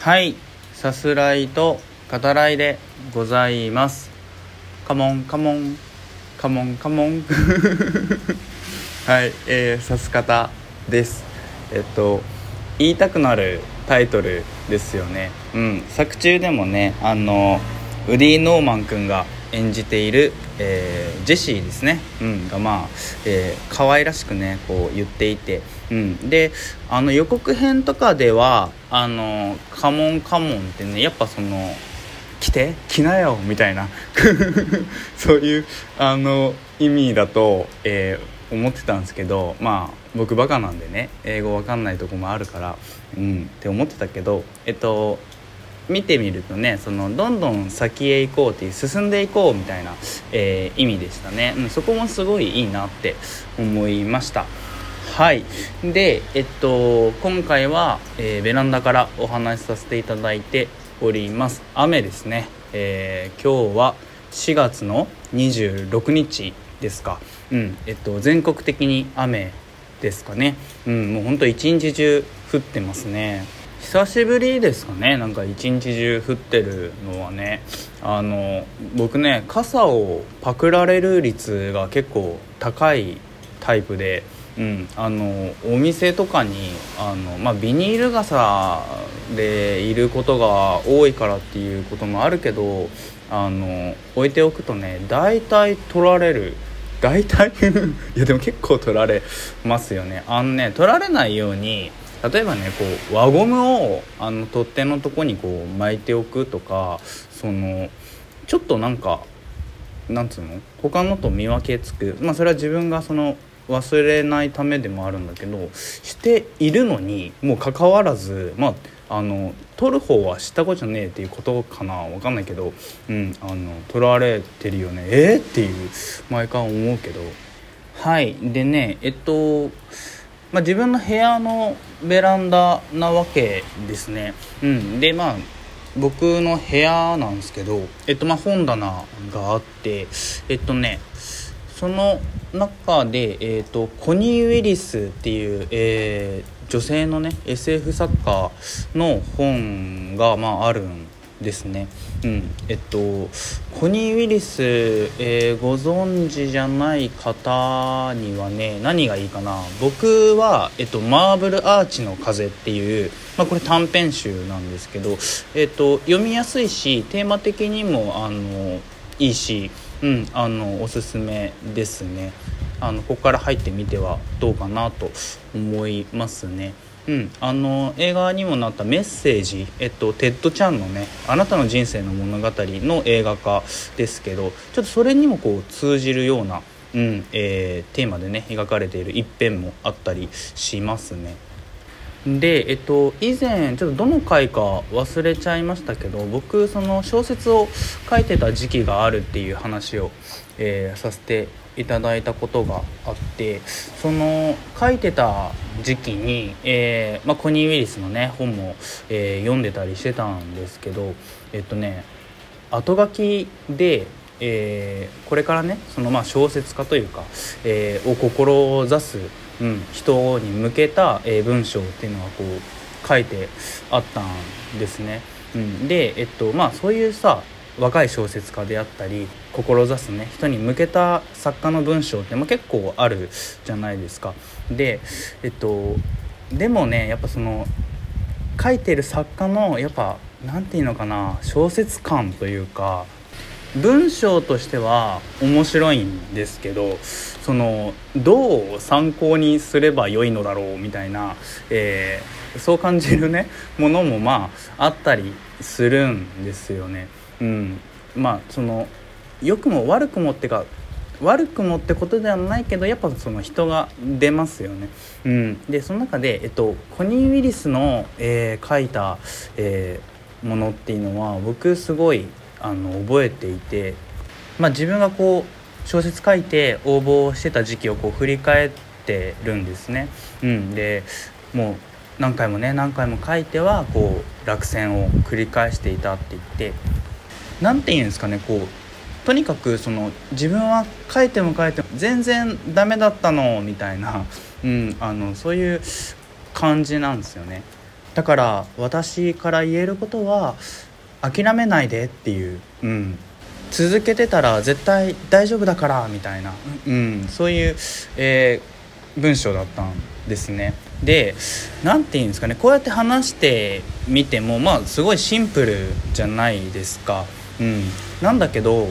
はい。さすらいと語らいでございます。カモンカモン。カモンカモン。はい。えー、さす方です。えっと言いたくなるタイトルですよね。うん。作中でもねあのウディ・ノーマン君が演じている、えー、ジェシーですね、うん、がまあ、えー、可愛らしくねこう言っていて、うん、であの予告編とかでは「あのカモンカモン」ってねやっぱその来て来なよみたいな。そういうあの意味だと、えー、思ってたんですけどまあ僕バカなんでね英語わかんないとこもあるから、うん、って思ってたけどえっと見てみるとねそのどんどん先へ行こうっていう進んでいこうみたいな、えー、意味でしたね、うん、そこもすごいいいなって思いました。はい。でえっと今回は、えー、ベランダからお話しさせていただいております。雨ですね、えー、今日は4月の26日ですか。うんえっと全国的に雨ですかね。うんもうほんと一日中降ってますね。久しぶりですかね。なんか一日中降ってるのはね。あの僕ね傘をパクられる率が結構高いタイプで、うん、あのお店とかにあの、まあ、ビニール傘でいることが多いからっていうこともあるけどあの置いておくとね大体取られる。大体？いやでも結構取られますよね。あのね取られないように例えばねこう輪ゴムをあの取っ手のとこにこう巻いておくとかそのちょっとなんかなんつうの？他のと見分けつく。まあそれは自分がその忘れないためでもあるんだけどしているのにもうかかわらずまああの取る方は知ったことじゃねえっていうことかな？分かんないけど、うん、あの取られてるよね。え？ー、っていう毎回思うけど。はい。でねえっとまあ、自分の部屋のベランダなわけですね。うん、でまあ僕の部屋なんですけど、えっとまあ、本棚があってえっとねその中で、えっと、コニー・ウィリスっていう、えー、女性のね SF 作家の本が、まあ、あるんですね。うん、えっとコニー・ウィリス、えー、ご存知じゃない方にはね何がいいかな僕は、えっと「マーブル・アーチの風」っていう、まあ、これ短編集なんですけど、えっと、読みやすいしテーマ的にもあのいいし、うん、あのおすすめですねあのここから入ってみてはどうかなと思いますね。うん、あの映画にもなった「メッセージ」えっと、テッド・チャンのね「あなたの人生の物語」の映画化ですけどちょっとそれにもこう通じるような、うんえー、テーマでね描かれている一編もあったりしますね。で、えっと、以前ちょっとどの回か忘れちゃいましたけど僕その小説を書いてた時期があるっていう話を、えー、させていただいたことがあってその書いてた時期に、えーまあ、コニー・ウィリスのね本も、えー、読んでたりしてたんですけどえっとね後書きで、えー、これからねそのまあ小説家というか、えー、を志す、人に向けた、え、文章っていうのがこう書いてあったんですね。うん、で、えっとまあ、そういうさ若い小説家であったり志すね人に向けた作家の文章って、ま、結構あるじゃないですか。でえっとでもねやっぱその書いてる作家のやっぱ何て言うのかな小説感というか文章としては面白いんですけどそのどう参考にすればよいのだろうみたいな、えー、そう感じるねものもまああったりするんですよね。うん、まあその良くも悪くもってか悪くもってことではないけどやっぱその人が出ますよね。うん、でその中で、えっと、コニー・ウィリスの、えー、書いた、えー、ものっていうのは僕すごいあの覚えていて、まあ、自分がこう小説書いて応募してた時期をこう振り返ってるんですね。うん、でもう何回もね何回も書いてはこう落選を繰り返していたって言って何て言うんですかねこうとにかくその自分は書いても書いても全然ダメだったのみたいな、うん、あのそういう感じなんですよね。だから私から言えることは諦めないでっていう、うん、続けてたら絶対大丈夫だからみたいな、うん、そういう、えー、文章だったんですね。で何て言うんですかね。こうやって話してみてもまあすごいシンプルじゃないですか。うん、なんだけど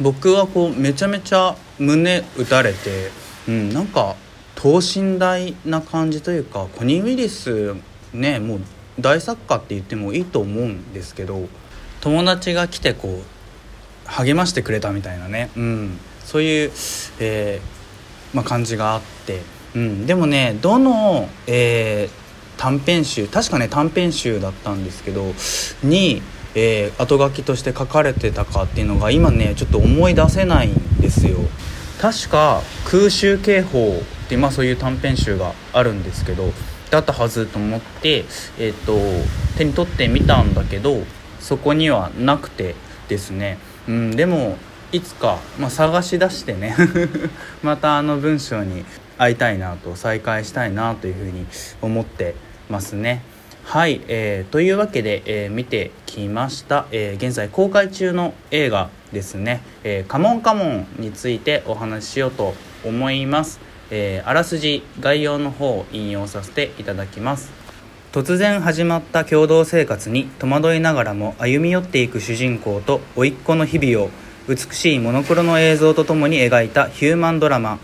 僕はこうめちゃめちゃ胸打たれて、うん、なんか等身大な感じというかコニー・ウィリスねもう大作家って言ってもいいと思うんですけど友達が来てこう励ましてくれたみたいなね、うん、そういう、えー、まあ、感じがあって、うん、でもねどの、えー、短編集確かね短編集だったんですけどに、えー、後書きとして書かれてたかっていうのが今ねちょっと思い出せないんですよ。確か空襲警報ってまあそういう短編集があるんですけどだったはずと思って、えーと、手に取ってみたんだけどそこにはなくてですね、うん、でもいつか、まあ、探し出してね。またあの文章に会いたいなと再会したいなというふうに思ってますね。はい、えー、というわけで、えー、見てきました、えー、現在公開中の映画ですね「えー、カモンカモン」についてお話ししようと思います。え、あらすじ概要の方を引用させていただきます。突然始まった共同生活に戸惑いながらも歩み寄っていく主人公と甥っ子の日々を美しいモノクロの映像とともに描いたヒューマンドラマ。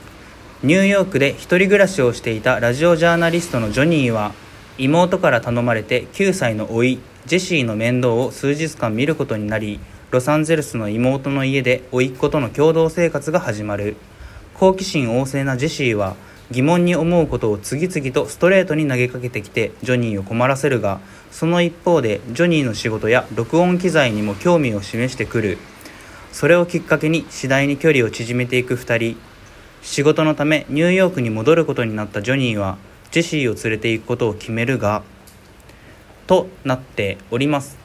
ニューヨークで一人暮らしをしていたラジオジャーナリストのジョニーは妹から頼まれて9歳の甥ジェシーの面倒を数日間見ることになりロサンゼルスの妹の家で甥っ子との共同生活が始まる。好奇心旺盛なジェシーは疑問に思うことを次々とストレートに投げかけてきてジョニーを困らせるがその一方でジョニーの仕事や録音機材にも興味を示してくる。それをきっかけに次第に距離を縮めていく2人。仕事のためニューヨークに戻ることになったジョニーはジェシーを連れて行くことを決めるがとなっております。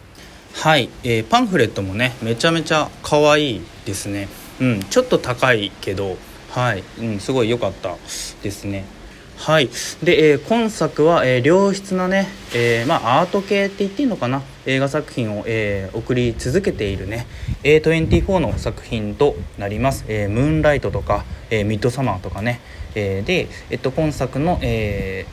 はい、えー、パンフレットもねめちゃめちゃ可愛いですね。うんちょっと高いけど。はい、うん、すごい良かった。ですね。はい。で、えー、今作は、えー、良質なね、えー、まあ、アート系って言っていいのかな？映画作品を、え送り続けているね。A24 の作品となります「えムーンライト」とか、えミッドサマー」とかね、えで、えっと、今作の、え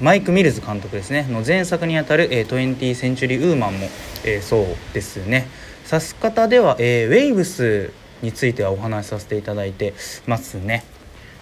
マイク・ミルズ監督ですね。の前作にあたる「えー、20th Century Woman も」えそうですね。指す方では、えウェイブスについてはお話しさせていただいてますね。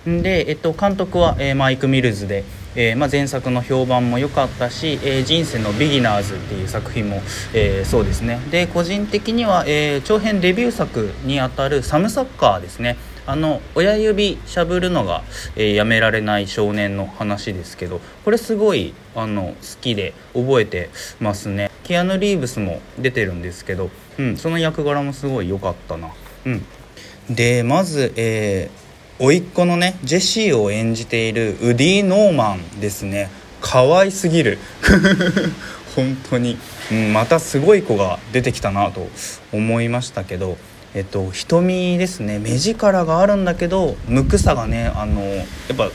で、えっと、監督は、えー、マイク・ミルズで、えーまあ、前作の評判も良かったし「えー、人生のビギナーズ」っていう作品も、え、そうですね。で個人的には、え、長編デビュー作にあたる「サムサッカー」ですね。あの親指しゃぶるのが、えー、やめられない少年の話ですけどこれすごいあの好きで覚えてますね。キアヌ・リーブスも出てるんですけど、うん、その役柄もすごい良かったな。うん。でまずえー、甥っ子のねジェシーを演じているウディ・ノーマンですね。可愛すぎる。本当に、うん、またすごい子が出てきたなと思いましたけど。えっと瞳ですね。目力があるんだけど無垢さがねあのやっぱ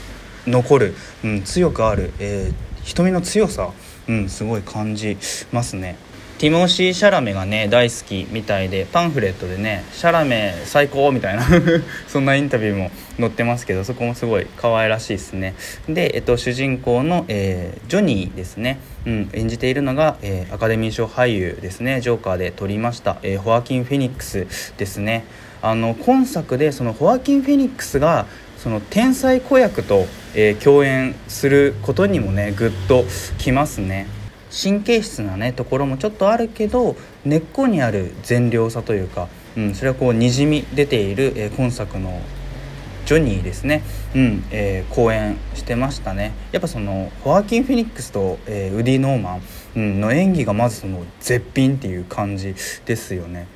残る、うん、強くある、えー、瞳の強さ、うん、すごい感じますね。ティモシー・シャラメがね大好きみたいでパンフレットでね「シャラメ最高!」みたいな そんなインタビューも載ってますけどそこもすごい可愛らしいですね。で、えっと、主人公の、えー、ジョニーですね、うん、演じているのが、えー、アカデミー賞俳優ですね。ジョーカーで撮りました、えー、ホアキン・フェニックスですね。あの今作でそのホアキン・フェニックスがその天才子役と、え共演することにもねグッときますね。神経質なねところもちょっとあるけど根っこにある善良さというか、うん、それはこうにじみ出ている、えー、今作のジョニーですね、うんえー、好演してましたね。やっぱそのホアキン・フェニックスと、えー、ウディ・ノーマン、うん、の演技がまずその絶品っていう感じですよね。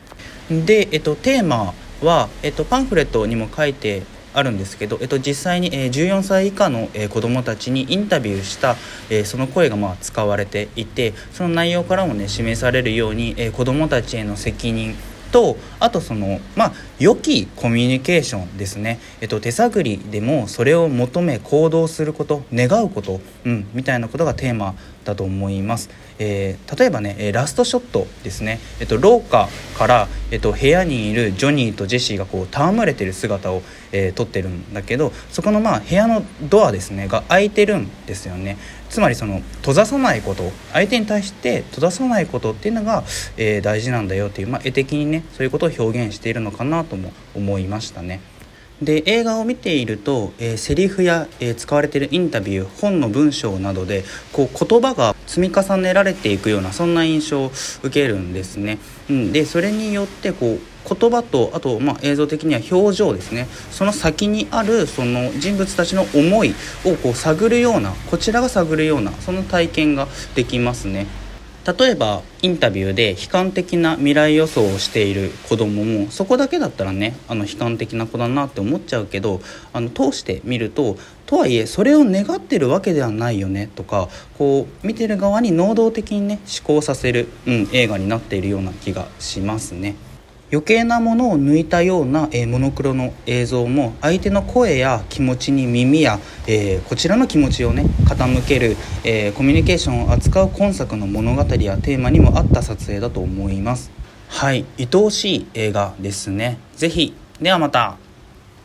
で、えっと、テーマは、えっと、パンフレットにも書いてあるんですけど、えっと、実際に、え、14歳以下の、え、子どもたちにインタビューした、え、その声がまあ使われていてその内容からもね示されるように、え、子どもたちへの責任とあとそのまあ良きコミュニケーションですね、えっと、手探りでもそれを求め行動すること願うこと、うん、みたいなことがテーマだと思います、えー、例えばねラストショットですね、えっと、廊下から、えっと、部屋にいるジョニーとジェシーがこう戯れてる姿を、えー、撮ってるんだけどそこのまあ部屋のドアですねが開いてるんですよね。つまりその閉ざさないこと相手に対して閉ざさないことっていうのが、えー、大事なんだよっていう、まあ、絵的にねそういうことを表現しているのかなとも思いましたね。で映画を見ていると、えー、セリフや、えー、使われているインタビュー本の文章などでこう言葉が積み重ねられていくようなそんな印象を受けるんですね。うん、でそれによってこう言葉とあと、まあ、映像的には表情ですねその先にあるその人物たちの思いをこう探るようなこちらが探るようなその体験ができますね。例えばインタビューで悲観的な未来予想をしている子供もそこだけだったらねあの悲観的な子だなって思っちゃうけどあの通して見るととはいえそれを願ってるわけではないよねとかこう見てる側に能動的にね思考させる、うん、映画になっているような気がしますね。余計なものを抜いたような、え、モノクロの映像も相手の声や気持ちに耳や、えー、こちらの気持ちをね傾ける、えー、コミュニケーションを扱う今作の物語やテーマにも合った撮影だと思います。はい愛おしい映画ですね。是非ではまた。